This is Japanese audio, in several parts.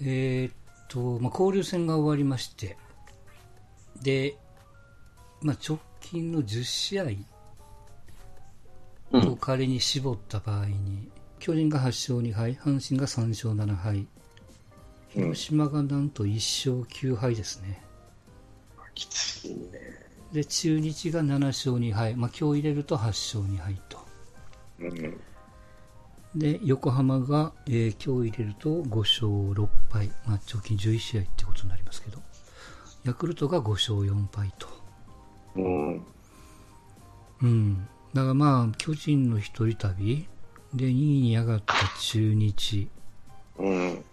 えーっと、まあ、交流戦が終わりまして、で、まあ、直近の10試合うんを仮に絞った場合に、巨人が8勝2敗、阪神が3勝7敗、広島がなんと1勝9敗ですね。きついね。で、中日が7勝2敗、まあ、今日入れると8勝2敗と。うん。で、横浜が、えー今日入れると5勝6敗、まあ、直近11試合ってことになりますけど、ヤクルトが5勝4敗と。うん。うん。だからまあ、巨人の一人旅、で、2位に上がった中日、うん。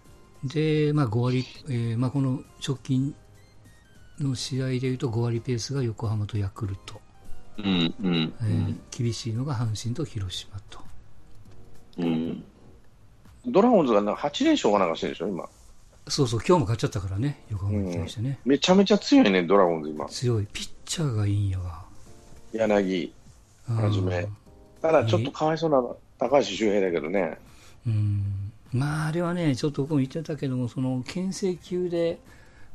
で、まあ、5割、えーまあ、この直近の試合でいうと5割ペースが横浜とヤクルト、うん。うん。えー厳しいのが阪神と広島と。うん。ドラゴンズがな8連勝がなんかしてるでしょ、今。そうそう、今日も勝っちゃったからね、横浜に対してね。めちゃめちゃ強いね、ドラゴンズ今。強い。ピッチャーがいいんやわ。柳うんはじめ。ただちょっとかわいそうな高橋周平だけどね。うん。まあ、あれはね、ちょっと僕も言ってたけども、その、牽制球で、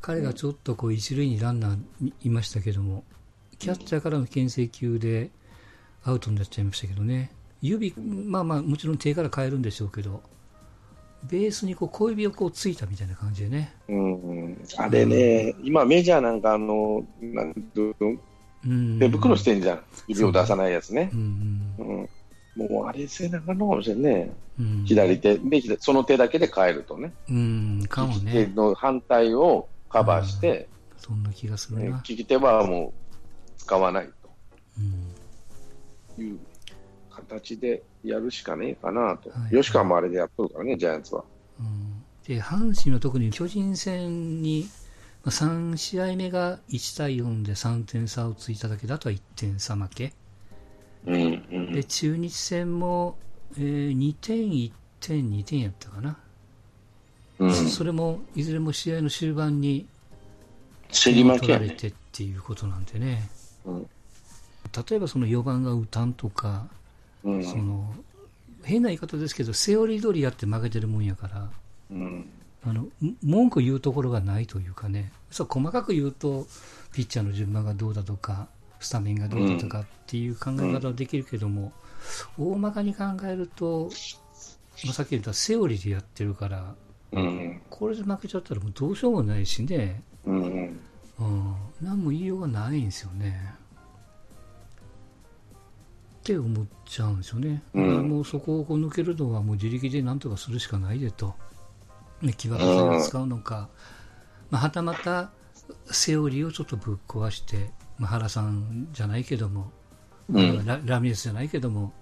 彼がちょっとこう、一塁にランナーにいましたけども、キャッチャーからの牽制球で、アウトになっちゃいましたけどね。指、まあまあ、もちろん手から変えるんでしょうけど、ベースにこう小指をこうついたみたいな感じでね。うん。あれね、今メジャーなんかあの、なんていうん。手袋してんじゃん。指を出さないやつねう。んうん。もうあれせなあかんのかもしれんね。うん。うん。左手で、左その手だけで変えるとね。うん、かも利き手ね。の反対をカバーして、そんな気がするねな。利き手はもう使わないうん。という形でやるしかねえかなと。はい。吉川もあれでやっとるからね、ジャイアンツは。うん。で阪神は特に巨人戦にまあ3試合目が1対4で3点差をついただけだとは1点差負け。うん、うん。で中日戦も、えー2点、1点、2点やったかな、うん。それもいずれも試合の終盤に競り負けられてっていうことなんでね、うん。例えばその4番が打たんとか、うん。その変な言い方ですけど、セオリー通りやって負けてるもんやから。うん。あのん文句言うところがないというかね、そう細かく言うと、ピッチャーの順番がどうだとか、スタメンがどうだとかっていう考え方はできるけども、大まかに考えると、まあ、さっき言ったセオリーでやってるから、うん。これで負けちゃったらもうどうしようもないしね、うん。うん、何も言いようがないんですよね。って思っちゃうんですよね。うんもうそこを抜けるのはもう自力で何とかするしかないでと。ね、気分を使うのか、まあ、はたまたセオリーをちょっとぶっ壊して、まあ、原さんじゃないけども、うん。ララミレスじゃないけども、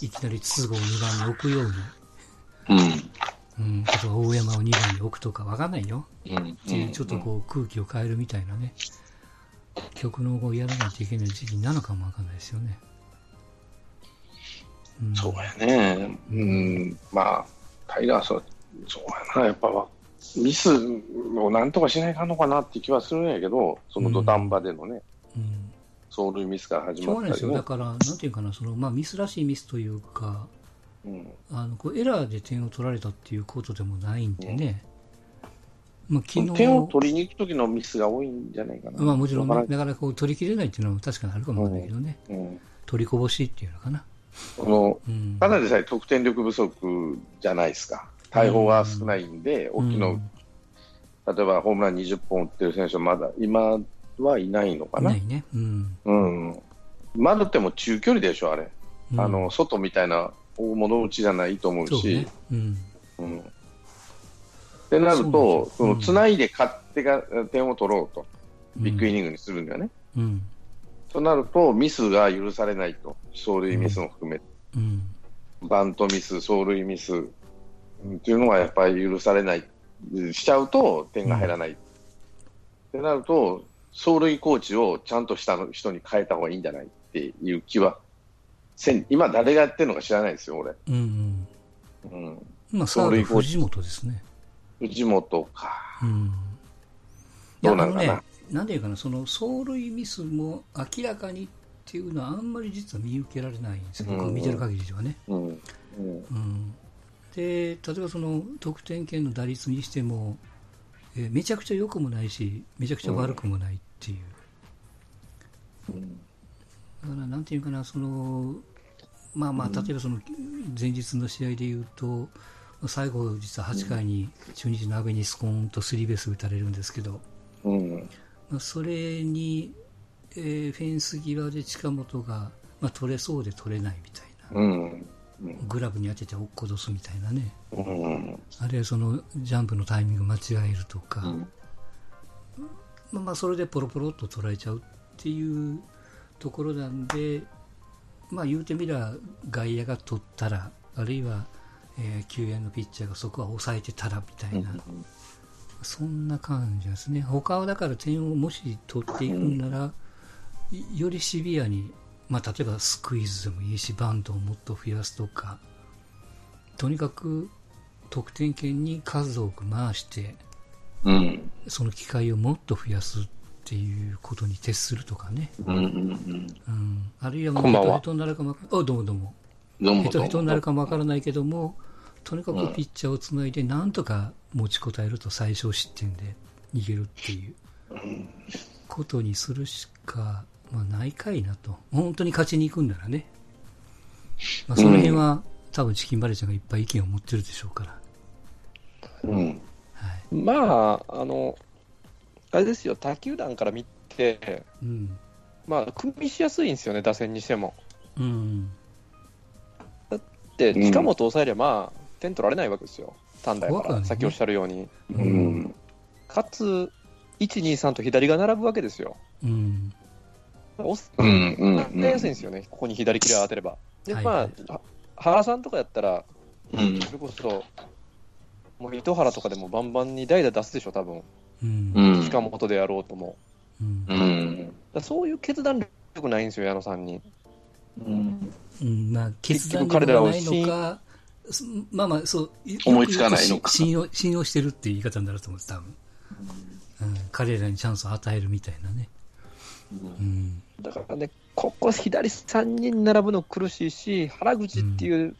いきなり筒香を2番に置くように、うん。うん、あとは大山を2番に置くとかわかんないよ。うん。っていうちょっとこう空気を変えるみたいなね、曲のをやらないといけない時期なのかもわかんないですよね。うん、そうやね。うん。まあ、タイガースは、そうやな。やっぱ、ミスをなんとかしないかんのかなって気はするんやけど、その土壇場でのね、うん、走塁ミスから始しょうがないですよ。まったりねだ。から、なんていうかな、その、まあ、ミスらしいミスというか、うん。あの、こうエラーで点を取られたっていうことでもないんでね。まあ、昨日、点を取りに行く時のミスが多いんじゃないかな。まあ、もちろんね、なかなかこう取りきれないっていうのは確かにあるかもわかんないけどね。取りこぼしっていうのかな。この、うん。ただでさえ得点力不足じゃないですか。大砲が少ないんで、大きいの、うん例えばホームラン20本打ってる選手はまだ今はいないのかな。ないね。うん。うん。丸っても中距離でしょ、あれ。うんあの、外みたいな大物打ちじゃないと思うしそうね。。うん。うん。ってなると、その、つないで勝手が点を取ろうと。ビッグイニニングにするんだよね。うん。となると、ミスが許されないと。走塁ミスも含めて。うん。バントミス、走塁ミス、うんっていうのはやっぱり許されない。しちゃうと点が入らない。ってなると、走塁コーチをちゃんとした人に変えた方がいいんじゃないっていう気はせん、今誰がやってるのか知らないですよ、俺。うん。うん。まあ、サード藤本ですね。藤本か。うん。どうなのかななんていうかな、その走塁ミスも明らかにっていうのはあんまり実は見受けられないんですよ、僕が見てる限りではね。うん。うん。うん。で例えばその得点圏の打率にしても、えーめちゃくちゃ良くもないし、めちゃくちゃ悪くもないっていう、だからなんていうかな、そのまあまあ、例えばその前日の試合でいうと、最後、実は8回に中日の阿部にスコーンとスリーベース打たれるんですけど、うん。まあ、それに、えーフェンス際で近本が、まあ、取れそうで取れないみたいな、うん。グラブに当てて落っことすみたいなね、うん。あるいはそのジャンプのタイミング間違えるとか、うん。まあ、まあそれでポロポロっと捉えちゃうっていうところなんで、まあ、言うてみりゃ外野が取ったらあるいは、えー救援のピッチャーがそこは抑えてたらみたいな、そんな感じですね他はだから点をもし取っていくんなら、いよりシビアに、まあ、例えばスクイズでもいいしバントをもっと増やすとかとにかく得点圏に数多く回してうん。その機会をもっと増やすっていうことに徹するとかね、うん。うん。うん、あるいはもうヘトヘトになるかもあどうもどうもヘトヘトになるか。かもわからないけどもとにかくピッチャーをつないでなんとか持ちこたえると最小失点で逃げるっていうことにするしか、まあ、ないかいなと。本当に勝ちに行くんならね、まあ、その辺は、多分チキンバレーちゃんがいっぱい意見を持ってるでしょうから、うん。はい。まあ、あの、あれですよ、他球団から見て、うん。まあ、組みしやすいんですよね、打線にしても。うん。で、うん近本抑えれば、まあ、点取られないわけですよ、単打やから、ねさっきおっしゃるように。うん。かつ、1、2、3と左が並ぶわけですよ。うんおうん。うん。やりやすいんですよね、ここに左キラー当てれば。で、はいまあ、は原さんとかやったら、うん。それこそ、もう糸原とかでもバンバンに代打出すでしょ、多分うんうん。近本でやろうとも。うんうん。だそういう決断力ないんですよ、矢野さんに。うん。うん、まあ、決断結局彼らを力がないのか、すまあまあ、そう、よ思いつかないのか信用、信用してるっていう言い方になると思うんです、多分。うん、彼らにチャンスを与えるみたいなね。うん。だからね、ここ左3人並ぶの苦しいし、原口っていう、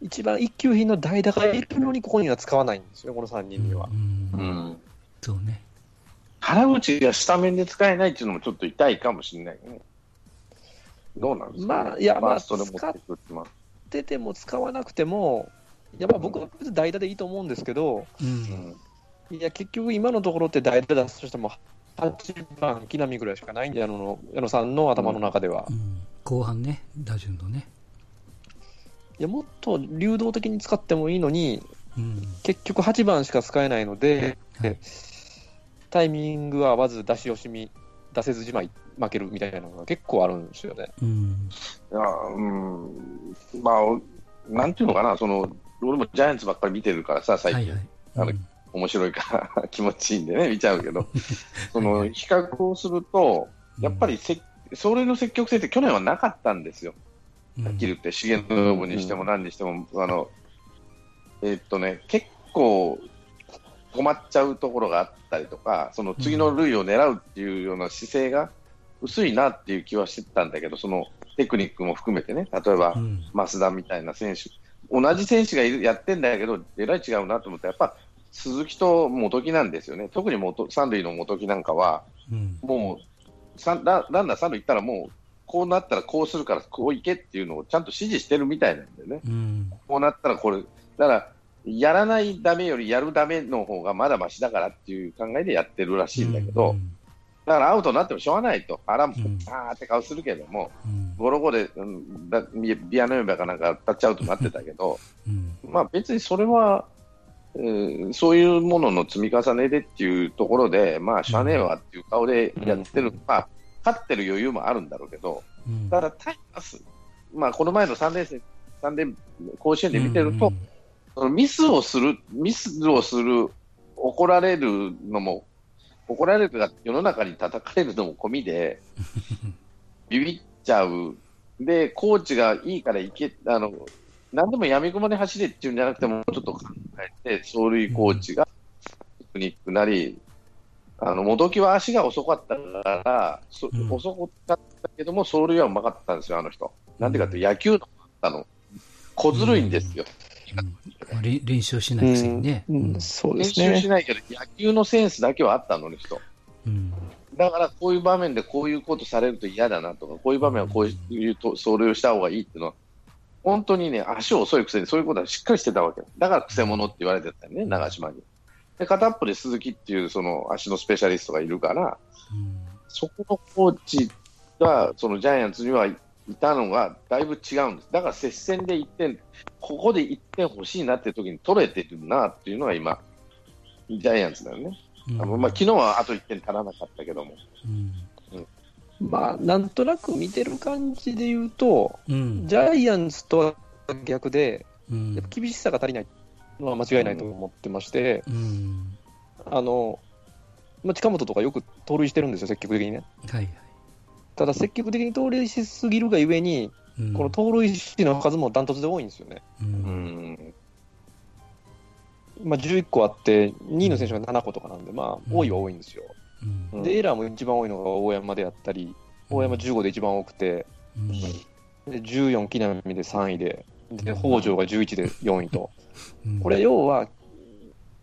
一番一級品の代打がいるのに、ここには使わないんですよ、この3人にはう。ん。ううんん。そうね。原口がスタメンで使えないっていうのもちょっと痛いかもしれないね。どうなんですか、まあいやまあそれ持ってくってても使わなくても、いやまあ僕は代打でいいと思うんですけど、う。うんん。いや結局、今のところって代打出すとしても、8番、木浪ぐらいしかないんで、矢野の矢野さんの頭の中では。うん。後半ね、打順のね。いやもっと流動的に使ってもいいのに、うん。結局8番しか使えないので、はいタイミングが合わず出し惜しみ、出せずじまい負けるみたいなのが結構あるんですよね。うん。いや、うん。まあ、なんていうのかな、その、俺もジャイアンツばっかり見てるからさ、最近。はいはい。あの面白いから 気持ちいいんでね、見ちゃうけど、その比較をすると、やっぱりせ、走塁の積極性って去年はなかったんですよ、うん、はっきり言って、重信にしても何にしても、あのえーっとね、結構止まっちゃうところがあったりとか、その次の塁を狙うっていうような姿勢が薄いなっていう気はしてたんだけど、そのテクニックも含めてね、例えばうん。増田みたいな選手、同じ選手がいるやってんだけど、えらい違うなと思って、やっぱ鈴木と元木なんですよね、特に元三塁の元木なんかは、うん。もう三ラランナー三塁行ったら、もうこうなったらこうするから、こう行けっていうのをちゃんと指示してるみたいなんだよね、うん。こうなったらこれ、だから、やらないダメよりやるダメの方がまだましだからっていう考えでやってるらしいんだけど、うんだからアウトになってもしょうがないと、あら、あんーって顔するけども、うん。ゴロゴロで、うん、だビビアノヨベかなんかタッチアウトになってたけど、うん。まあ別にそれは、えーそういうものの積み重ねでっていうところで、まあ、しゃあねえわっていう顔でやってる、うんまあ、勝ってる余裕もあるんだろうけど、うん。ただタイガース、まあ、この前の3連戦、三連甲子園で見てると、そのミスをする、ミスをする、怒られるのも、怒られるが世の中に叩かれるのも込みで、ビビっちゃう。で、コーチがいいから行け、あの、何でもやみくもに走れっていうんじゃなくても、ちょっと考えて、走塁コーチがテクニックなり、あの、元木は足が遅かったから、そうん遅かったけども、走塁はうまかったんですよ、あの人。なんでかって、野球のあの、小ずるいんですよ。まあ、練練習しないくせにね。ううんん、そうで練すね。習しないけど、野球のセンスだけはあったの、あの人。うんだから、こういう場面でこういうことされると嫌だなとか、こういう場面はこういうと走塁をした方がいいっていうのは、本当にね、足遅いくせにそういうことはしっかりしてたわけ。だから、くせ者って言われてたよね、長島に。で、片っぽで鈴木っていう、その足のスペシャリストがいるから、うんそこのコーチが、そのジャイアンツにはいたのがだいぶ違うんです。だから接戦で1点、ここで1点欲しいなっていう時に取れてるなっていうのが今、ジャイアンツだよね。うんあのまあ、昨日はあと1点足らなかったけども。うんまあ、なんとなく見てる感じで言うと、うんジャイアンツとは逆で、うんやっぱ厳しさが足りないのは間違いないと思ってまして、うんあの、まあ、近本とかよく盗塁してるんですよ、積極的にね。はいはいただ、積極的に盗塁しすぎるがゆえに、うん。この盗塁数の数もダントツで多いんですよね。ううん。ん。まあ、11個あって、2位の選手が7個とかなんで、まあ、多いは多いんですよ。で、エラーも一番多いのが大山であったり、大山15で一番多くて、うん。で14、木浪で3位で、で北条が11で4位と、うん。これ、要は、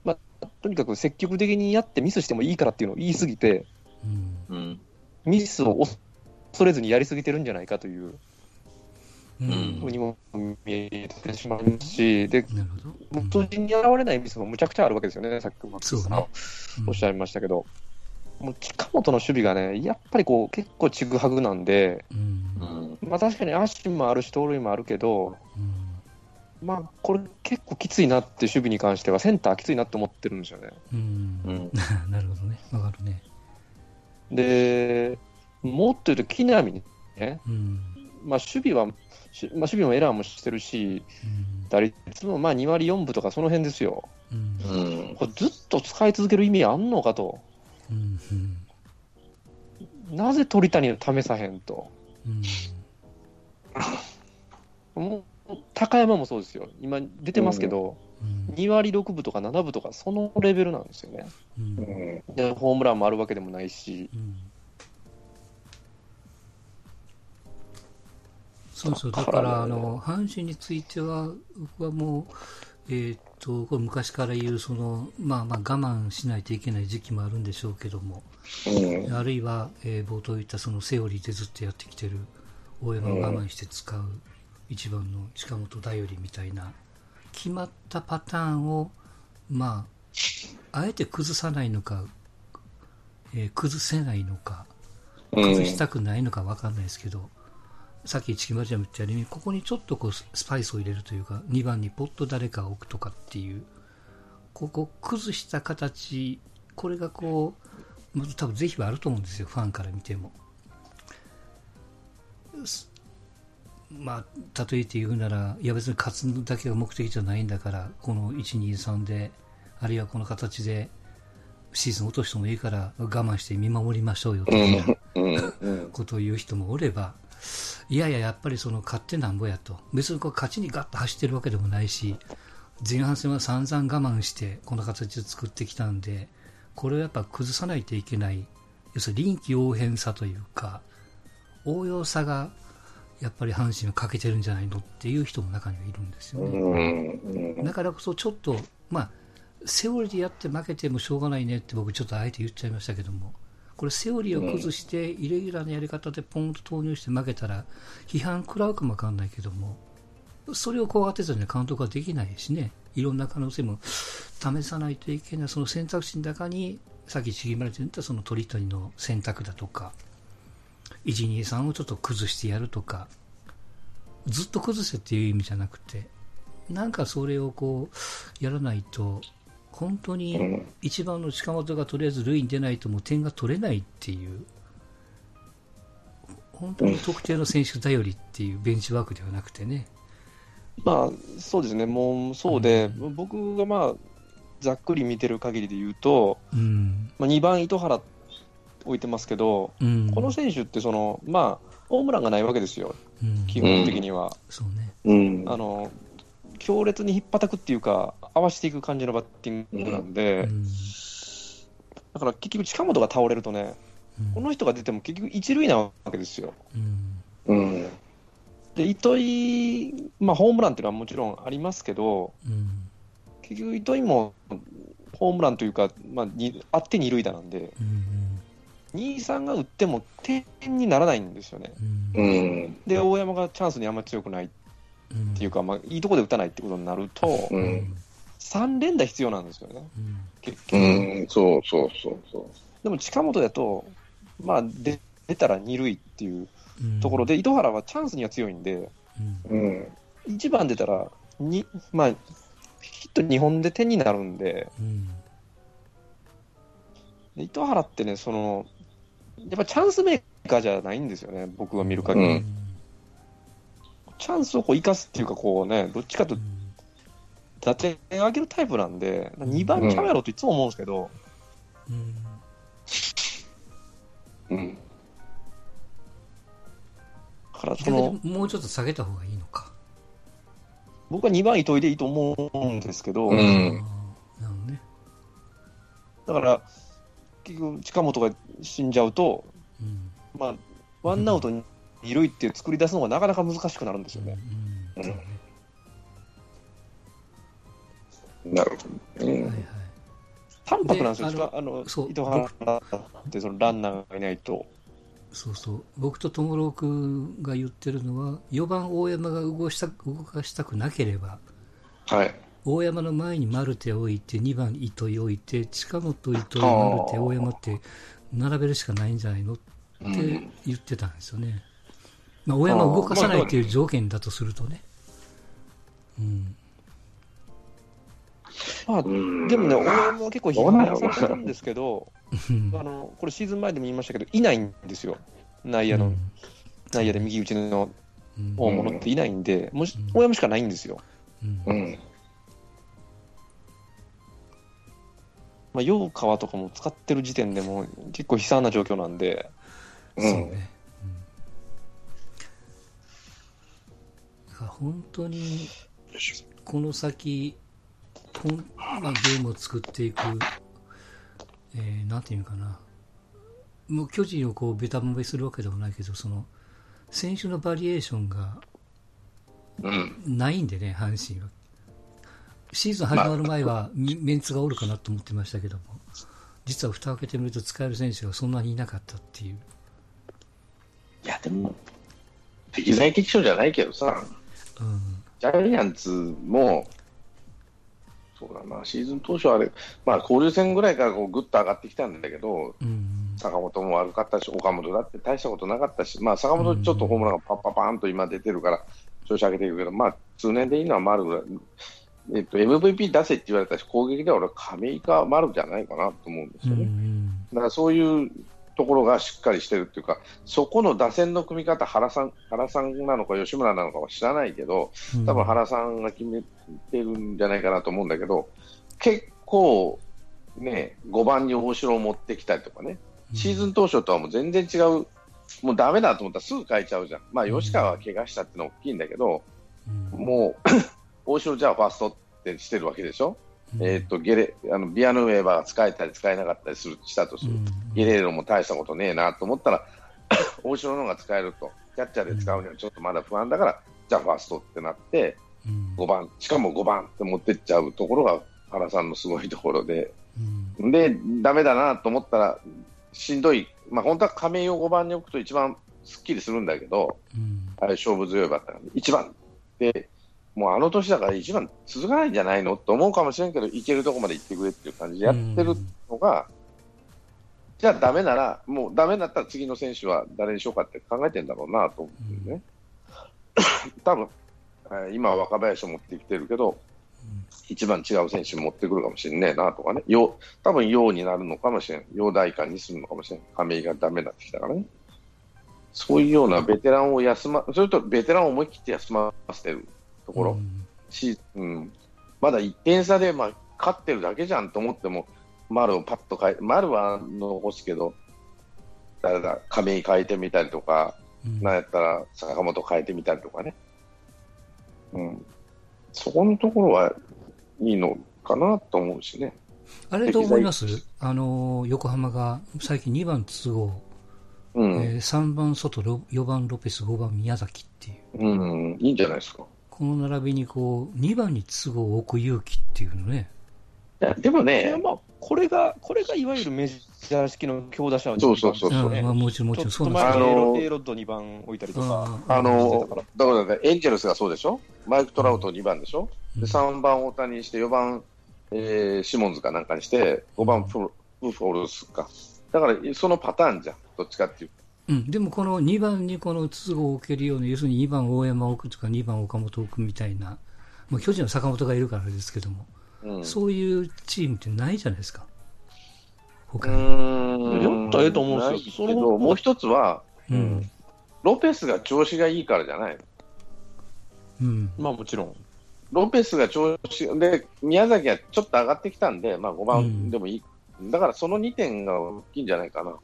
まあ、とにかく積極的にやってミスしてもいいからっていうのを言い過ぎて。ミスを恐れずにやりすぎてるんじゃないかといううん。ふうにも見えてしまいますし、で、なるほど。当時に現れないミスもむちゃくちゃあるわけですよね、さっきもおっしゃいましたけど、もう近本の守備がね、やっぱりこう結構ちぐはぐなんで、うん。うん。まあ、確かに足もあるし、盗塁もあるけど、うん。まあ、これ結構きついなって、守備に関しては、センターきついなって思ってるんですよね。うん。うん。なるほどね。わかるね。で、もっと言うと、木浪にね、うんまあ、守備は、しまあ、守備もエラーもしてるし、うん打率もまあ2割4分とかその辺ですよ。うんうん。これずっと使い続ける意味あんのかと。うんうんなぜ鳥谷を試さへんと。うんもう高山もそうですよ。今出てますけど、うん2割6分とか7分とかそのレベルなんですよね。うんうん。で、ホームランもあるわけでもないし。うんそうそう、だだから、あの、阪神については、僕はもう、えーっと、これ昔から言う、その、まあまあ我慢しないといけない時期もあるんでしょうけども、うん。あるいは、えー冒頭言ったそのセオリーでずっとやってきてる、大山を我慢して使う、一番の近本頼りみたいな、決まったパターンを、まあ、あえて崩さないのか、えー崩せないのか、崩したくないのか分かんないですけど、さっきチキマジアム言ったように、ここにちょっとこうススパイスを入れるというか、2番にポッと誰かを置くとかっていう、ここ崩した形、これがこう、まず多分是非はあると思うんですよ、ファンから見ても。すまあ、例えて言うなら、いや別に勝つだけが目的じゃないんだから、この1、2、3で、あるいはこの形で、シーズン落としてもいいから我慢して見守りましょうよという。ことを言う人もおれば、いやいや、やっぱりその勝ってなんぼやと。別にこう勝ちにガッと走ってるわけでもないし、前半戦は散々我慢してこの形を作ってきたんで、これをやっぱ崩さないといけない、要するに臨機応変さというか、応用さがやっぱり阪神は欠けてるんじゃないのっていう人も中にはいるんですよね。うん。だからこそちょっと、まあ、セオリーでやって負けてもしょうがないねって僕ちょっとあえて言っちゃいましたけども、これセオリーを崩して、イレギュラーなやり方でポンと投入して負けたら、批判食らうかもわかんないけども、それを怖がってたには監督はできないしね、いろんな可能性も試さないといけない、その選択肢の中に、さっきちぎまれて言ったその鳥谷の選択だとか、1、2、3をちょっと崩してやるとか、ずっと崩せっていう意味じゃなくて、なんかそれをこう、やらないと、本当に一番の近本がとりあえず塁に出ないともう点が取れないっていう、本当に特定の選手頼りっていうベンチワークではなくてね。まあ、そうですね、もうそうで、僕がまあ、ざっくり見てる限りで言うと、うん。まあ、2番糸原置いてますけど、うん。この選手ってその、まあ、ホームランがないわけですよ、うん、基本的には。そうね。うん。あの強烈に引っ叩くっていうか、合わせていく感じのバッティングなんで、うん。だから結局、近本が倒れるとね、うんこの人が出ても結局、一塁なわけですよ。うん。うん。で糸井、まあ、ホームランっていうのはもちろんありますけど、うん結局、糸井もホームランというか、まあ、にあって二塁打なんで、うん2、3が打っても点にならないんですよね。で、大山がチャンスにあんまり強くないっうんていうか、まあ、いいところで打たないってことになると、ううんん。3連打必要なんですよね、うん結局。うん。そうそうそうそう。でも近本だと、まあ、で出たら二塁っていううんところで、糸原はチャンスには強いんで、うんうん。1番出たらに、まあ、ヒット2本で点になるんで、うんで糸原ってね、その、やっぱチャンスメーカーじゃないんですよね、僕が見る限り。うんチャンスをこう生かすっていうか、こうね、どっちかというと打点上げるタイプなんで、2番キャメロっていつも思うんですけど、うんうん。だからそ逆のにもうちょっと下げた方がいいのか。僕は2番糸井でいいと思うんですけど、うんね。だから、結局、近本が死んじゃうと、うんまあ、ワンアウト二塁って作り出すのがなかなか難しくなるんですよね。うんそうねなるほど。うん。はいはい。淡白なんですよ、あのそう糸原ってそのランナーがいないと。そうそう。僕と友郎君が言ってるのは、4番大山が動かした動かしたくなければ、はい。大山の前にマルテ置いて、2番糸井置いて、近本糸井、マルテ、大山って並べるしかないんじゃないの？ってうん。言ってたんですよね。まあ、大山を動かさないという条件だとするとね。うん。まあ、うんでもね、大山は結構批判されてるんですけど、うんあのこれシーズン前でも言いましたけど、いないんですよ。内野の、内野で右打ちのうん大物っていないんで、もしうん大山しかないんですよ。うんうん。まあ、陽川とかも使ってる時点でもう結構悲惨な状況なんで、うん。そうね。うん本当に、この先、ほんまあ、ゲームを作っていく、えーなんていうのかな。もう巨人をこうベタ褒めするわけでもないけど、その、選手のバリエーションがうん。ないんでね、阪神は。シーズン始まる前は、メメンツがおるかなと思ってましたけども、実は蓋を開けてみると使える選手がそんなにいなかったっていう。いや、でも、適材適所じゃないけどさ、うん。ジャイアンツも、そうだな、シーズン当初はあれ、まあ、交流戦ぐらいからこうぐっと上がってきたんだけど、うん。坂本も悪かったし、岡本だって大したことなかったし、まあ、坂本ちょっとホームランがパッパパーンと今出てるから、調子上げていくけど、まあ、通年でいいのは丸ぐらい。えっと、MVP 出せって言われたし、攻撃では俺、亀井か丸じゃないかなと思うんですよね。ん。だからそういうところがしっかりしてるっていうか、そこの打線の組み方、原さん原さんなのか吉村なのかは知らないけど、多分原さんが決めてるんじゃないかなと思うんだけど、結構、ね、5番に大城を持ってきたりとかね、シーズン当初とはもう全然違う、もうダメだと思ったらすぐ変えちゃうじゃん、まあ、吉川は怪我したってのは大きいんだけど、うん、もう 大城じゃあファーストってしてるわけでしょ、うんえー、とゲレあのビアヌウェーバーが使えたり使えなかったりするしたとする、うん。ゲレーロも大したことねえなと思ったら、大城の方が使えると、キャッチャーで使うにはちょっとまだ不安だから、じゃあファーストってなって、うん。5番、しかも5番って持ってっちゃうところが原さんのすごいところで、うん。で、ダメだなと思ったら、しんどい、まあ、本当は亀井を5番に置くと一番すっきりするんだけど、うん。あれ勝負強いバッターなんで、1番。で、もうあの年だから1番続かないんじゃないのと思うかもしれんけど、いけるとこまで行ってくれっていう感じでやってるのが、じゃあダメなら、もうダメだったら次の選手は誰にしようかって考えてんだろうなと思ってね。多分えー今は若林を持ってきてるけど、一番違う選手持ってくるかもしれねえなとかね、よ多分陽になるのかもしれん、陽大官にするのかもしれん、亀井がダメになってきたからね。そういうようなベテランを休ま、それとベテランを思い切って休ませてるところ、うんしうん、まだ1点差で、まあ、勝ってるだけじゃんと思っても、丸をパッと変え、丸は残すけど、誰だ、亀井変えてみたりとか、うんなんやったら坂本変えてみたりとかね。うん。そこのところはいいのかなと思うしね。あれどう思います？あの、横浜が最近2番都合うん。えー3番外、4番ロペス、5番宮崎っていう。うん。いいんじゃないですか。この並びにこう、2番に都合を置く勇気っていうのね。いや、でもね、まあ、これが、これがいわゆるメジャー式の強打者のそうそうそうですよね。んまあ、もちろんもちろんちょっと前そうなんですあのにエロッド2番置いたりとか、あのだから、だからね、エンジェルスがそうでしょ？マイク・トラウト2番でしょ？うん。で、3番大谷にして、4番、えーシモンズかなんかにして、5番プロプフォルスか。だから、そのパターンじゃん。どっちかっていううん、でもこの2番にこの都合を置けるように、要するに2番大山を置くとか2番岡本を置くみたいな、まあ、巨人の坂本がいるからですけども、と。うん。そういうチームってないじゃないですか。に。ったらええと思うんですよけど、もう一つは、うん。ロペスが調子がいいからじゃないのうん。まあもちろん、ロペスが調子で、宮崎がちょっと上がってきたんで、まあ5番でもいい。だからその2点が大きいんじゃないかな。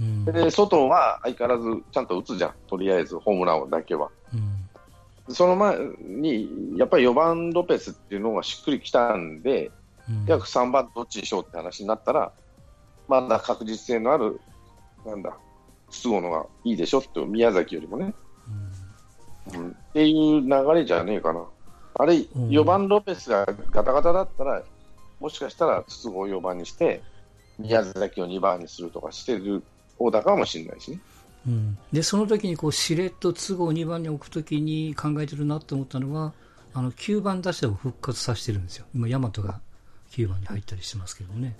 うん。で、外は相変わらずちゃんと打つじゃん。とりあえずホームランだけは。うん。その前に、やっぱり4番ロペスっていうのがしっくりきたんで、うん約3番どっちにしようって話になったら、まだ確実性のある、なんだ、筒香のがいいでしょって、宮崎よりもね。うんっていう流れじゃねえかな。あれ、ん4番ロペスがガタガタだったら、もしかしたら筒香を4番にして、宮崎を2番にするとかしてる方だかもしれないしね。うん、でその時にこうしれっと都合2番に置く時に考えてるなと思ったのはあの9番打者を復活させてるんですよ。今大和が9番に入ったりしてますけどね。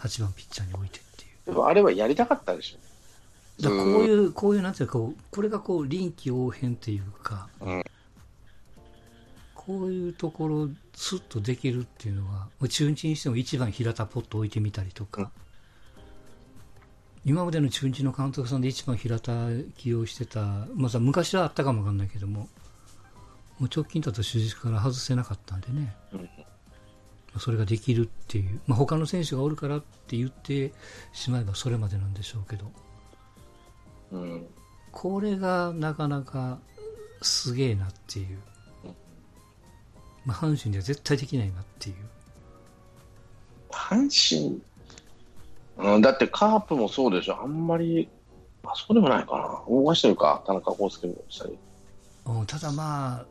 8番ピッチャーに置いてっていう。でもあれはやりたかったでしょ。だからこういうこういうなんていうかこれがこう臨機応変っていうか、うん。こういうところスッとできるっていうのは中日にしても1番平田ポット置いてみたりとか、うん今までの中日の監督さんで1番平田起用してた、まあ、昔はあったかもわかんないけどももう直近だと主軸から外せなかったんでね、うん。それができるっていう、まあ、他の選手がおるからって言ってしまえばそれまでなんでしょうけど。うん。これがなかなかすげえなっていう、まあ、阪神では絶対できないなっていう、阪神、うん、だってカープもそうでしょ、あんまり、あそうでもないかな、動かしてるか、田中康介もしたり。うんただまあ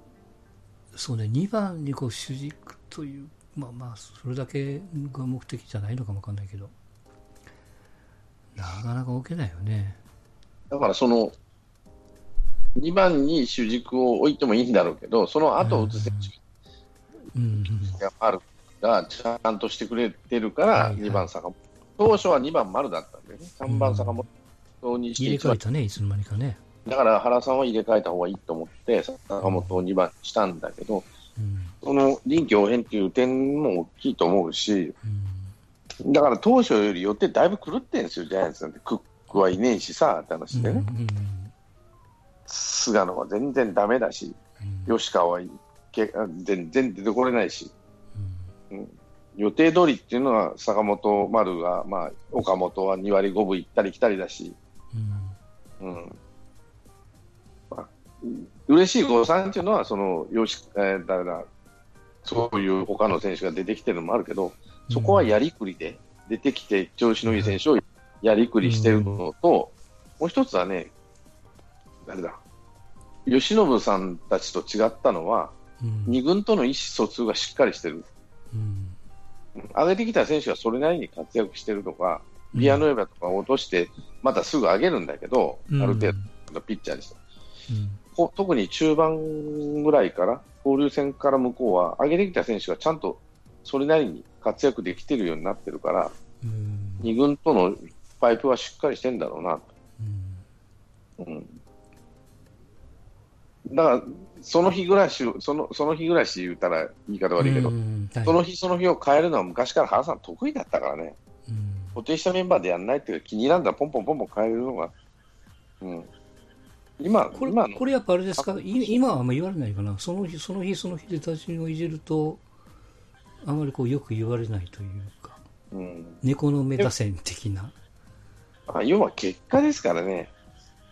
そうね。2番にこう主軸というまあまあそれだけが目的じゃないのかもわかんないけど。なかなか置けないよね。だからその、2番に主軸を置いてもいいんだろうけど、その後打つ選うんうん手があるが、ちゃんとしてくれてるから、はいはい。2番坂本。当初は2番丸だったんでね、3番坂本にして1番入れ替えたねいつの間にかね、だから原さんは入れ替えた方がいいと思って、坂本を2番にしたんだけど、うん。その臨機応変っていう点も大きいと思うし、うん。だから当初より予定だいぶ狂ってんですよ、ジャイアンツなんて。クックはいねえしさ、って話でね。うんうん菅野は全然ダメだし、うん。吉川は全然出てこれないし、うん予定通りっていうのは坂本丸が、まあ、岡本は2割5分行ったり来たりだし、うん。うん。まあ、嬉しい誤算っていうのは、そのよし、えー誰だ、そういう他の選手が出てきてるのもあるけど、そこはやりくりで出てきて、調子のいい選手をやりくりしてるのと、もう一つはね、誰だ、由伸さんたちと違ったのは、うん。2軍との意思疎通がしっかりしてる。うん上げてきた選手がそれなりに活躍してるとか、ビアノエバとか落として、またすぐ上げるんだけど、うん。ある程度のピッチャーにして。うん。こ特に中盤ぐらいから、交流戦から向こうは、上げてきた選手がちゃんとそれなりに活躍できてるようになってるから、うん。2軍とのパイプはしっかりしてんだろうなうん。と。うん、だから、その日暮らしを、そのその日暮らし言ったら言い方悪いけど、その日その日を変えるのは昔から原さん得意だったからね。うん。固定したメンバーでやんないっていうか気に入らんだらポンポンポンポン変えるのが、うん、今、これ今のこれやっぱあれですか、い今はあんま言われないかな、その日その日その日で打順をいじると、あまりこうよく言われないというか、うん、猫の目打線的な。あ要は結果ですからね、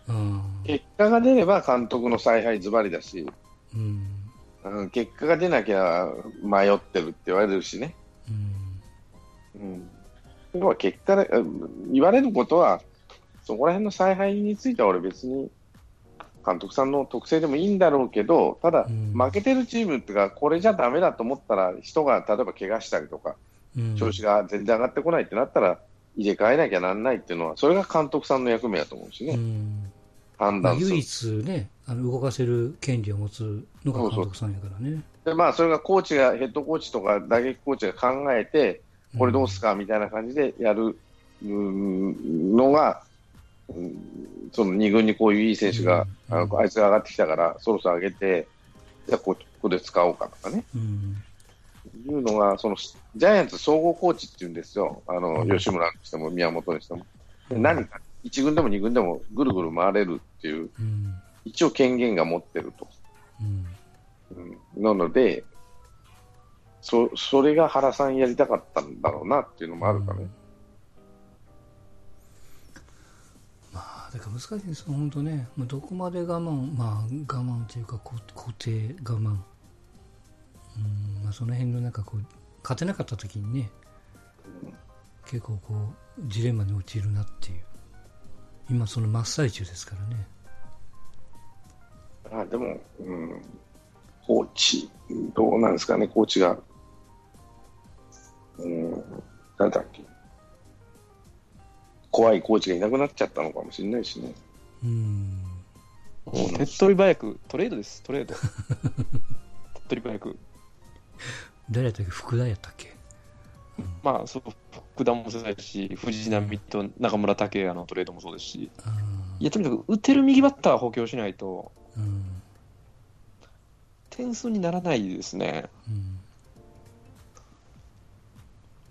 うん。結果が出れば監督の采配ズバリだし、うん。うん、結果が出なきゃ迷ってるって言われるしね、うん。うん、要は結果でうん言われることは、そこら辺の采配については俺別に監督さんの特性でもいいんだろうけど、ただ、うん。負けてるチームってか、これじゃだめだと思ったら、人が例えば怪我したりとか、うん。調子が全然上がってこないってなったら、入れ替えなきゃなんないっていうのは、それが監督さんの役目だと思うしね、うん。まあ、判断する。唯。一ね、あの動かせる権利を持つのが監督さんやからね。で、まあ、それがコーチが、ヘッドコーチとか打撃コーチが考えて、これどうすかみたいな感じでやるうんのが、うんその2軍にこういういい選手が、うん。あのあいつが上がってきたから、そろそろ上げて、じゃあこここで使おうかとかね、うん。いうのが、そのジャイアンツ総合コーチっていうんですよ、あのうん。吉村にしても宮本にしても。で何か1軍でも2軍でもぐるぐる回れるっていう、うん。一応権限が持ってると。うん。うん。なので、そそれが原さんやりたかったんだろうなっていうのもあるかね。まあ、だから難しいですよ、本当ね、まあ、どこまで我慢、まあ、我慢というか、こ固定、我慢、うん。まあ、その辺のなんかこう、勝てなかった時にね、結構こう、ジレンマに陥るなっていう、今、その真っ最中ですからね。あでも、うん、コーチ、どうなんですかね、コーチが。うん、なんだっけ。怖いコーチがいなくなっちゃったのかもしれないしね。うん手っ取り早く、トレードです、トレード。手っ取り早く。誰やったっけ、福田やったっけ？まあ、そう、福田もそうですし、藤浪と中村武也のトレードもそうですし、あいや、とにかく打てる右バッターは補強しないと、ーうん点数にならないですね。うん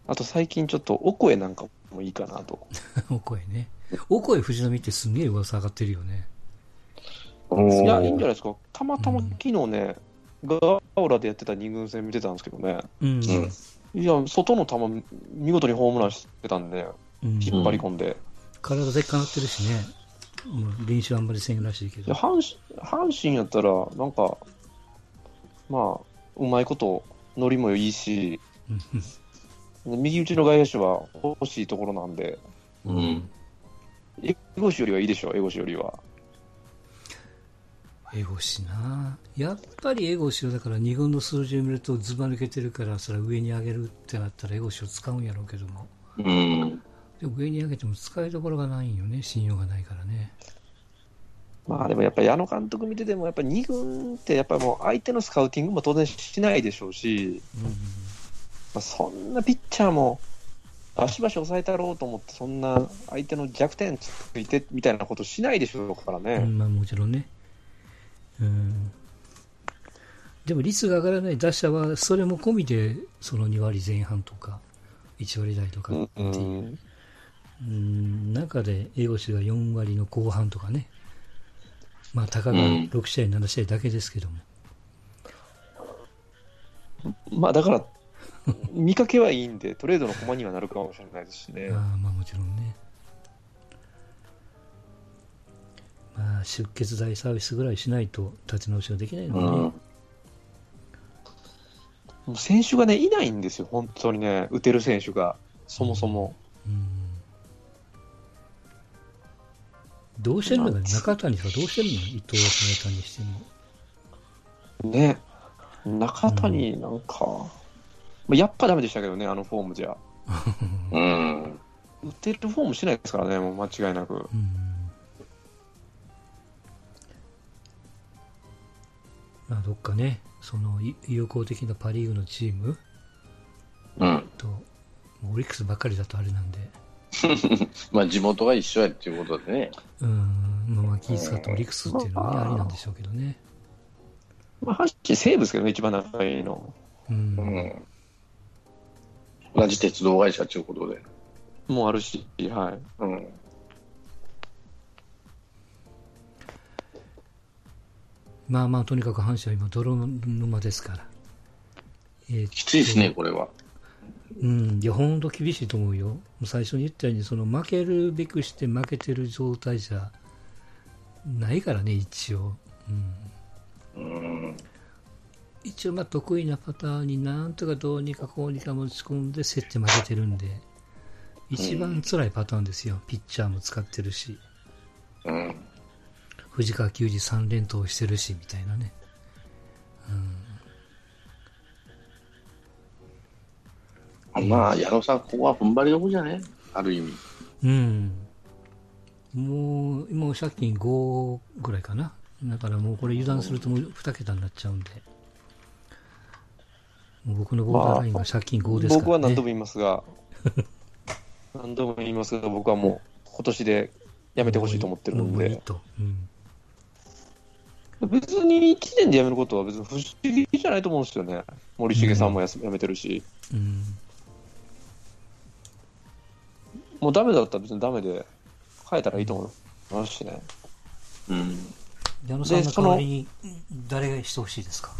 あと最近ちょっと、オコエなんかもいいかなと。お声ね。お声藤波ってすんげえ噂上がってるよね。いや、いいんじゃないですか。たまたま昨日ね、ガオラでやってた二軍戦見てたんですけどね、うん。うんいや、外の球、見事にホームランしてたんで、うん引っ張り込んで。体でっかなってるしね。もう練習あんまりせんらしいけど。阪神阪神やったら、なんか、まあ、うまいこと、ノリもいいし、右打ちの外野手は欲しいところなんで、うんエゴシよりはいいでしょ、エゴシよりは。エゴシな。やっぱりエゴシをだから2軍の数字を見るとずば抜けてるからそれは上に上げるってなったらエゴシを使うんやろうけども。うん。でも上に上げても使いどころがないんよね。信用がないからね。まあでもやっぱり矢野監督見てても、やっぱり2軍ってやっぱりもう相手のスカウティングも当然しないでしょうし、まあ、そんなピッチャーもバシバシ抑えたろうと思って、そんな相手の弱点ついてみたいなことしないでしょうからうん、ね。うんまあもちろんねうん。でも率が上がらない打者はそれも込みでその2割前半とか1割台とかうんっていう。うん中でエゴシが4割の後半とかね。まあたかがうん。6試合7試合だけですけども、まあだから、見かけはいいんで、トレードの駒にはなるかもしれないですしね。あ。あまあもちろんね。まあ出血大サービスぐらいしないと立ち直しはできないのうんね。もう選手がね、いないんですよ、本当にね、打てる選手が、そもそも。うんどうしてるのかね、中谷とかどうしてるの伊藤中谷にしても。ね、中谷なんか、まあやっぱダメでしたけどね、あのフォームじゃ。うん打てるフォームしないですからね、もう間違いなく。うんまあどっかね、そのい友好的なパ・リーグのチームうんと、オリックスばっかりだとあれなんで、まあ地元が一緒やっていうことでね。うん、まあ気使ってオリックスっていうのはね、ありなんでしょうけどね。まあ、阪神、西武ですけどね、一番仲いいの。うんうん同じ鉄道会社ということで。もうあるし、はい。うんまあまあ、とにかく阪神は今、泥沼ですから。えーきついですね、これは。うん、いや、ほんと厳しいと思うよ。最初に言ったように、その負けるべくして負けてる状態じゃないからね、一応。うん、うん一応、まあ、得意なパターンになんとかどうにかこうにか持ち込んで、競って負けてるんで、一番辛いパターンですよ。ピッチャーも使ってるし、うん。藤川球児3連投してるし、みたいなね。まあ、矢野さん、ここは踏ん張りどこじゃね？ある意味。うん。もう、もう借金5ぐらいかな。だからもうこれ油断するともう2桁になっちゃうんで。もう僕のボーダーラインが借金5ですから、ね僕は何度も言いますが、何度も言いますが、僕はもう今年でやめてほしいと思ってるので、もういいと。うん。別に1年でやめることは別に不思議じゃないと思うんですよね。森重さんもやす辞めてるし、うん。もうダメだったら別にダメで変えたらいいと思いますしね。うん。矢野さんの代わりに誰がしてほしいですか？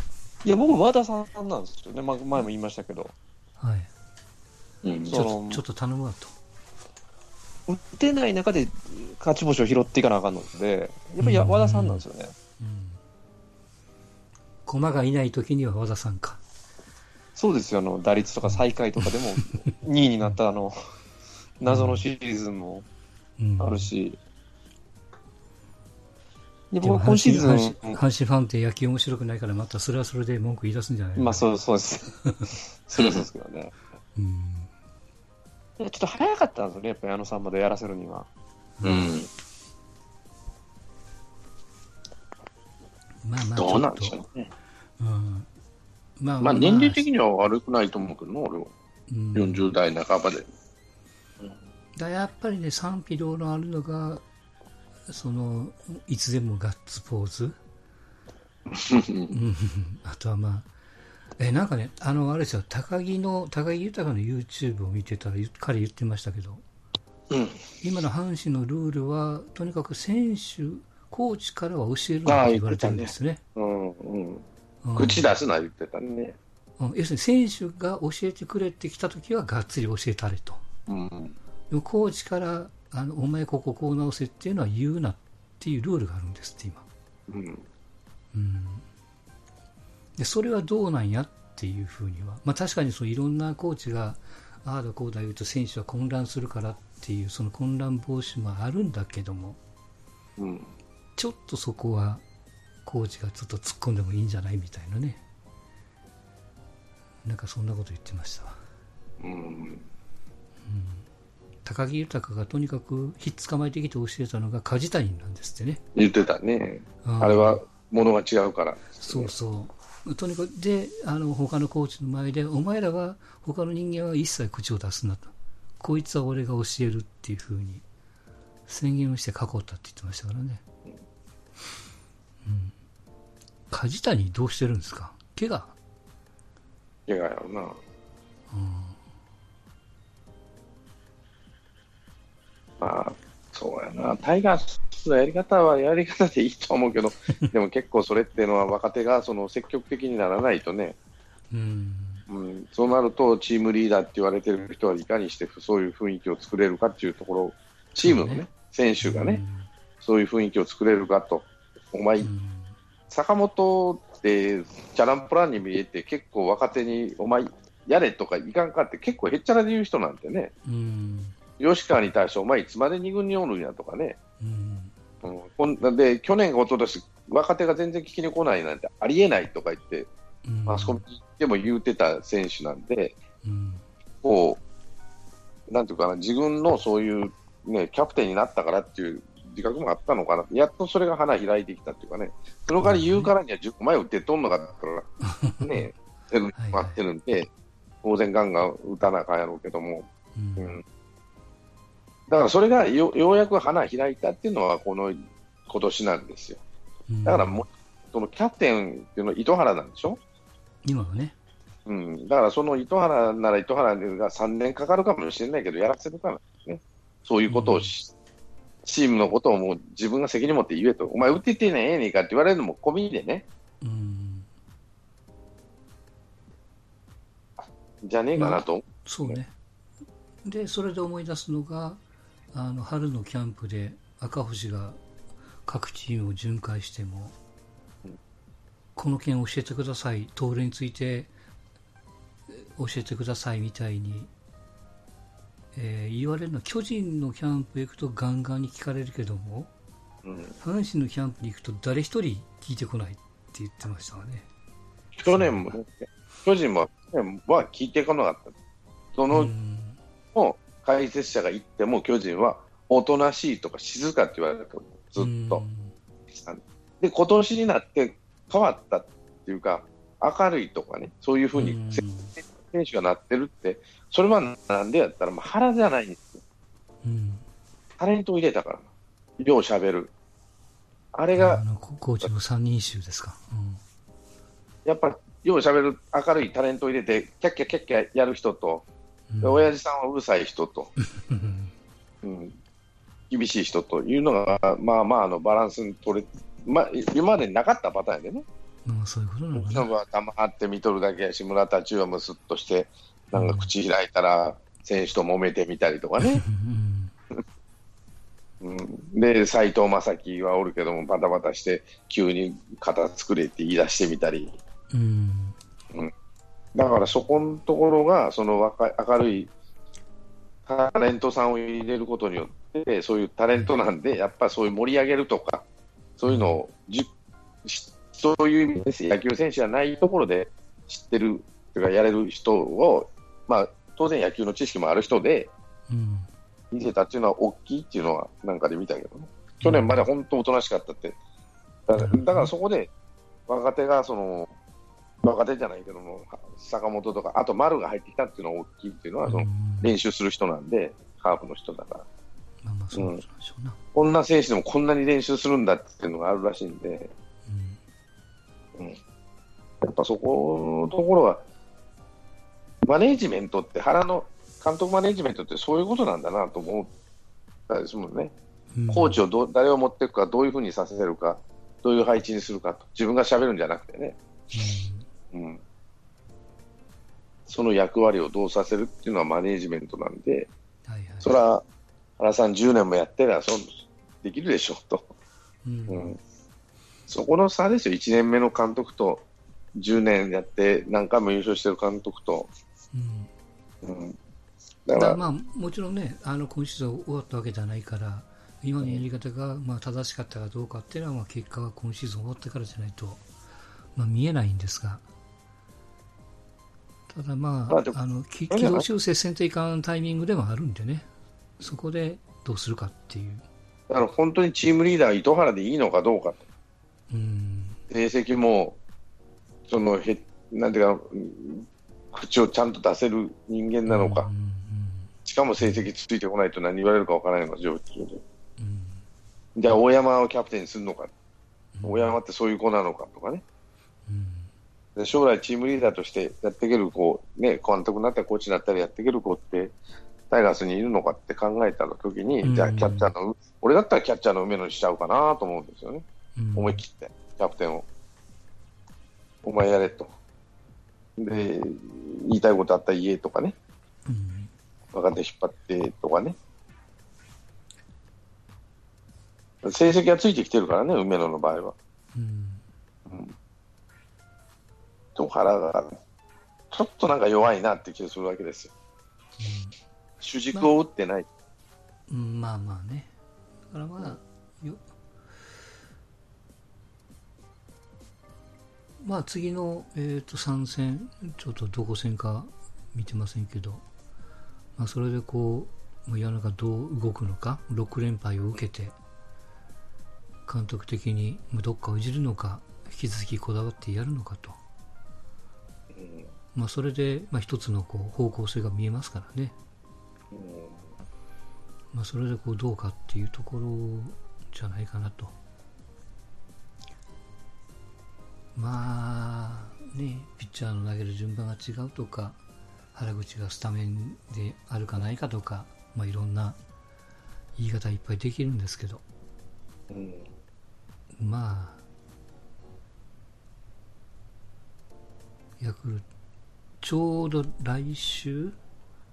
いや、僕、和田さんなんですよね。まあ、前も言いましたけど、はい。うん。ちょちょっと頼むわと。打てない中で勝ち星を拾っていかなあかんので、やっぱり和田さんなんですよね。うん。駒がいない時には和田さんか。そうですよ、あの打率とか最下位とかでも2位になったあの謎のシーズンもうん。あるし、ででも今シーズ阪神阪神ン、阪神ファンって野球面白くないから、またそれはそれで文句言い出すんじゃないまあそうそうです、それはそうですけどね、うん。ちょっと早かったんですよね、やっぱり矢野さんまでやらせるには。うん。まあまあ、どうなんでしょうね。まあまあ、年齢的には悪くないと思うけどな、俺は。うん40代半ばで。だやっぱりね、賛否両論あるのが、その、いつでもガッツポーズ？うんあとはまあ、え、なんかね、あの、あれですよ、高木の、高木豊の YouTube を見てたら、ゆ彼言ってましたけど、うん。今の阪神のルールは、とにかく選手、コーチからは教えるなって言われてるんですね。うん。うん。うん口出すな言ってたね。うん要するに選手が教えてくれってきたときは、がっつり教えたれと。うん。コーチから、あの、お前こここう直せっていうのは言うなっていうルールがあるんですって、今。うん。うん。で、それはどうなんやっていうふうには。まあ確かにそういろんなコーチが、ああだこうだ言うと選手は混乱するからっていう、その混乱防止もあるんだけども、うん。ちょっとそこは、コーチがちょっと突っ込んでもいいんじゃないみたいなね。なんかそんなこと言ってましたわ。うん。高木豊がとにかくひっ捕まえてきて教えたのが梶谷なんですってね。言ってたね。ああれは、ものが違うから。そうそう。とにかく、で、あの、他のコーチの前で、お前らは、他の人間は一切口を出すなと。こいつは俺が教えるっていうふうに宣言をして囲ったって言ってましたからね。梶谷どうしてるんですか？怪我？怪我やろな。まあ、そうやな。タイガースのやり方はやり方でいいと思うけど、でも結構それっていうのは若手がその積極的にならないとね、うん。うん、そうなるとチームリーダーって言われてる人はいかにしてそういう雰囲気を作れるかっていうところ、チームのね、ね選手がね、そういう雰囲気を作れるかと。お前、うん。坂本ってチャランプランに見えて結構若手にお前やれとかいかんかって結構へっちゃらで言う人なんてね、うん。吉川に対してお前いつまで2軍におるんやとかね、うん。うん、こんで去年、一昨年若手が全然聞きに来ないなんてありえないとか言って、うん。マスコミでも言うてた選手なんで、うん。こう、なんていうかな、自分のそういう、ね、キャプテンになったからっていう自覚もあったのかな、やっとそれが花開いてきたっていうかね、その代わり言うからには10個前打ってとんのかったら、ね、出るはい。待ってるんで、当然ガンガン打たなあかんやろうけども、う。うん。ん、だからそれがよようやく花開いたっていうのは、この今年なんですよ。うん。だからもう、そのキャプテンっていうのは糸原なんでしょ？今はね。うん、だからその糸原なら糸原が3年かかるかもしれないけど、やらせるからね、そういうことをし、チームのことをもう自分が責任持って言えと、お前、打っててねええねんかって言われるのも込みでね、うん。じゃねえかなと、そうね。で、それで思い出すのが、あの、春のキャンプで赤星が各チームを巡回しても、この件教えてください、盗塁についてえ教えてくださいみたいにえー言われるのは巨人のキャンプへ行くとガンガンに聞かれるけども、うん、阪神のキャンプに行くと誰一人聞いてこないって言ってましたわね。去年もね、巨人も去年は聞いてこなかった。その、うんもう解説者が言っても巨人はおとなしいとか静かって言われたとずっと。で、今年になって変わったっていうか、明るいとかね、そういうふうにうん選手がなってるって、それはなんでやったら、まあ、腹じゃないんですよ。うんタレントを入れたから。よう喋る。あれあが、のココーチの三人衆ですか？うんやっぱり、よう喋る明るいタレントを入れて、キャッキャキャッキャやる人と、うんで親父さんはうるさい人と、う んうん、厳しい人というのが、まあまあ、あのバランスに取れ、まあ、今までになかったパターンでね。まあそういうことなのかな。僕は黙って見とるだけやし、村田中はムスッとして、なんか口開いたら、選手と揉めてみたりとかね。うんうん、で、斎藤正樹はおるけども、バタバタして、急に肩作れって言い出してみたり。うんだからそこのところが、その若い明るいタレントさんを入れることによって、そういうタレントなんで、やっぱりそういう盛り上げるとか、そういうのをじしそういう意味です、野球選手じゃないところで知ってる、とかやれる人を、まあ、当然野球の知識もある人でうん。見せたっていうのは大きいっていうのはなんかで見たけどね、去年まで本当おとなしかったって、だからだからそこで若手がその、若手じゃないけども、坂本とか、あと丸が入ってきたっていうのは大きいっていうのは、そのうん。練習する人なんで、カープの人だから、まあまあそ。こんな選手でもこんなに練習するんだっていうのがあるらしいんで、やっぱそこのところは、マネージメントって、原の監督マネージメントってそういうことなんだなと思ったですもんね。うん。コーチをどう誰を持っていくか、どういうふうにさせるか、どういう配置にするかと、自分が喋るんじゃなくてね、うん、その役割をどうさせるっていうのはマネージメントなんで、うんはいはい。それは原さん10年もやってりゃそうできるでしょうと、うん。うん、そこの差ですよ、1年目の監督と10年やって何回も優勝してる監督と。うんうん、だから、まあもちろんね、あの今シーズン終わったわけじゃないから、今のやり方がまあ正しかったかどうかっていうのは、まあ結果は今シーズン終わってからじゃないと、まあ、見えないんですが、ただまあ、まあのき軌道修正せんといかんタイミングでもあるんでね、そこでどうするかっていう。だから本当にチームリーダー、糸原でいいのかどうかと。うん成績も、そのへ、なんていうか、うん口をちゃんと出せる人間なのか、うんしかも成績ついてこないと何言われるかわからないのか、状況で。うんじゃあ、大山をキャプテンにするのか、うん大山ってそういう子なのかとかね。うんで将来チームリーダーとしてやっていける子、ね、監督になったりコーチになったりやっていける子って、タイガースにいるのかって考えたときに、うんじゃあキャッチャーの、俺だったらキャッチャーの梅野にしちゃうかなと思うんですよね。うん思い切って、キャプテンを。お前やれと。で、言いたいことあったら言えとかね。うん若手引っ張ってとかね。成績がついてきてるからね、梅野の場合は。うんと原が、ちょっとなんか弱いなって気がするわけですよ。主軸を打ってない。うんまあまあね。だからまあ、まあ次の、えー、と3戦、ちょっとどこ戦か見てませんけど、まあ、それでこう、もうがどう動くのか、6連敗を受けて、監督的にどっかをいじるのか、引き続きこだわってやるのかと。まあ、それで、まあ、一つのこう方向性が見えますからね。まあ、それでこうどうかっていうところじゃないかなと。まあね、ピッチャーの投げる順番が違うとか、原口がスタメンであるかないかとか、まあ、いろんな言い方いっぱいできるんですけど、うん。まあ、ヤクルト、ちょうど来週、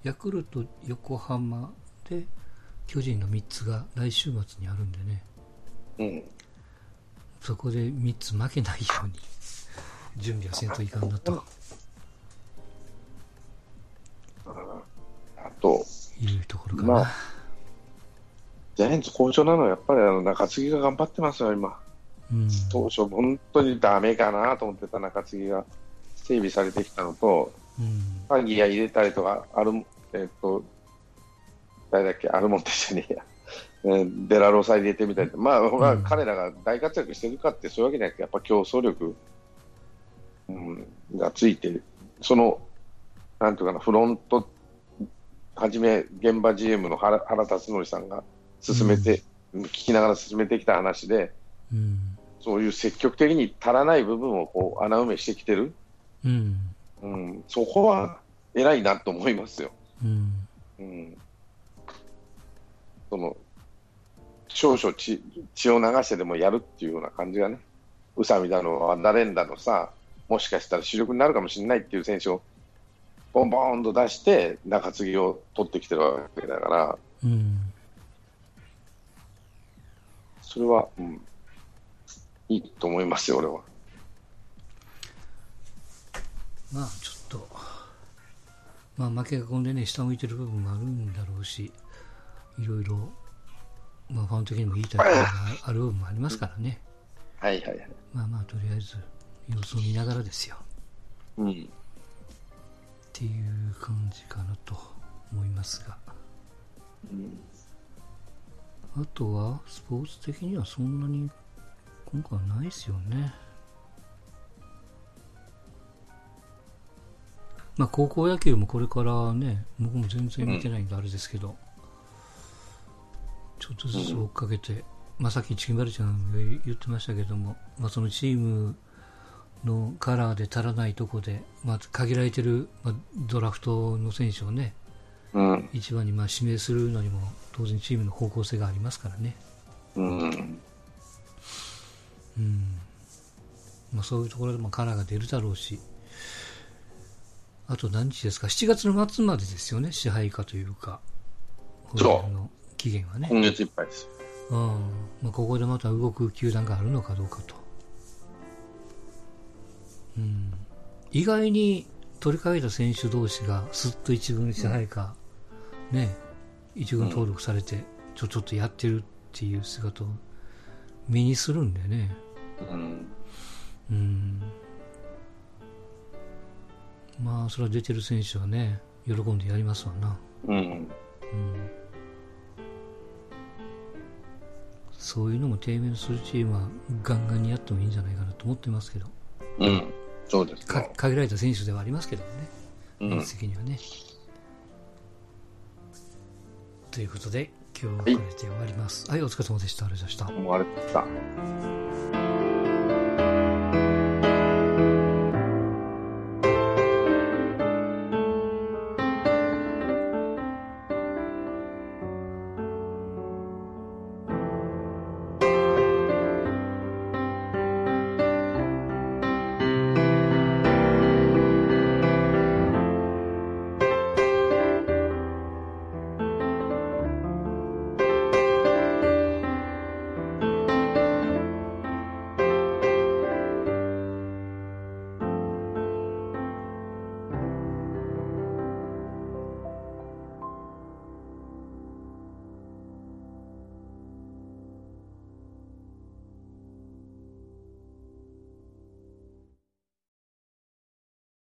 ヤクルト、横浜で、巨人の3つが来週末にあるんでね、うん。そこで3つ負けないように、準備はせんといかんなと。あと、いうところかな。まあジャイアンツ好調なのはやっぱりあの中継ぎが頑張ってますよ、今。うん。当初、本当にダメかなと思ってた中継ぎが整備されてきたのと、うん。ファギア入れたりとか、ある、えっと、誰だっけ、アルモンテじゃねえや。えーデラロサ入れてみたりとまあ、うん彼らが大活躍してるかってそういうわけじゃなくて、やっぱ競争力、うん、がついてる、その、なんていうかな、フロント、はじめ、現場 GM の原原辰徳さんが進めて、聞きながら進めてきた話で、うん。そういう積極的に足らない部分をこう穴埋めしてきてる、うん。うん、そこは偉いなと思いますよ。うん。うん、その少々血血を流してでもやるっていうような感じがね、宇佐美だの、ダレンダのさ、もしかしたら主力になるかもしれないっていう選手をボンボンと出して、中継ぎを取ってきてるわけだから、うん。それは、うん、いいと思いますよ、俺は。まあちょっと、まあ負けが込んでね、下向いてる部分もあるんだろうし、いろいろ、まあファン的にも言いたいことがある部分もありますからね。はいはいはい。まあまあとりあえず、様子を見ながらですよ。うん、っていう感じかなと思いますが。うんあとは、スポーツ的にはそんなに今回はないですよね。まあ、高校野球もこれからね、僕も全然見てないんであれですけど、ちょっとずつ追っかけて、まあ、さっきチキンバルちゃんが言ってましたけども、まあ、そのチームのカラーで足らないとこで、まあ、限られてる、まあ、ドラフトの選手をね、うん、一番にまあ指名するのにも当然チームの方向性がありますからね、うん、うん。まあ、そういうところでもカラーが出るだろうし。あと何日ですか？7月の末までですよね支配下というか。の期限はね、今月いっぱいです。うん。まあ、ここでまた動く球団があるのかどうかと、意外に取り替えた選手同士がすっと一軍支配下、ね、一軍登録されてちょちょっとやってるっていう姿を目にするんでね、うん、まあそれは出てる選手はね喜んでやりますわな。うん、うん。そういうのも低迷するチームはガンガンにやってもいいんじゃないかなと思ってますけど、うん、そうです。限られた選手ではありますけどね、うん面積にはね。ということで、今日はこれで終わります。はい、お疲れ様でした。ありがとうございました。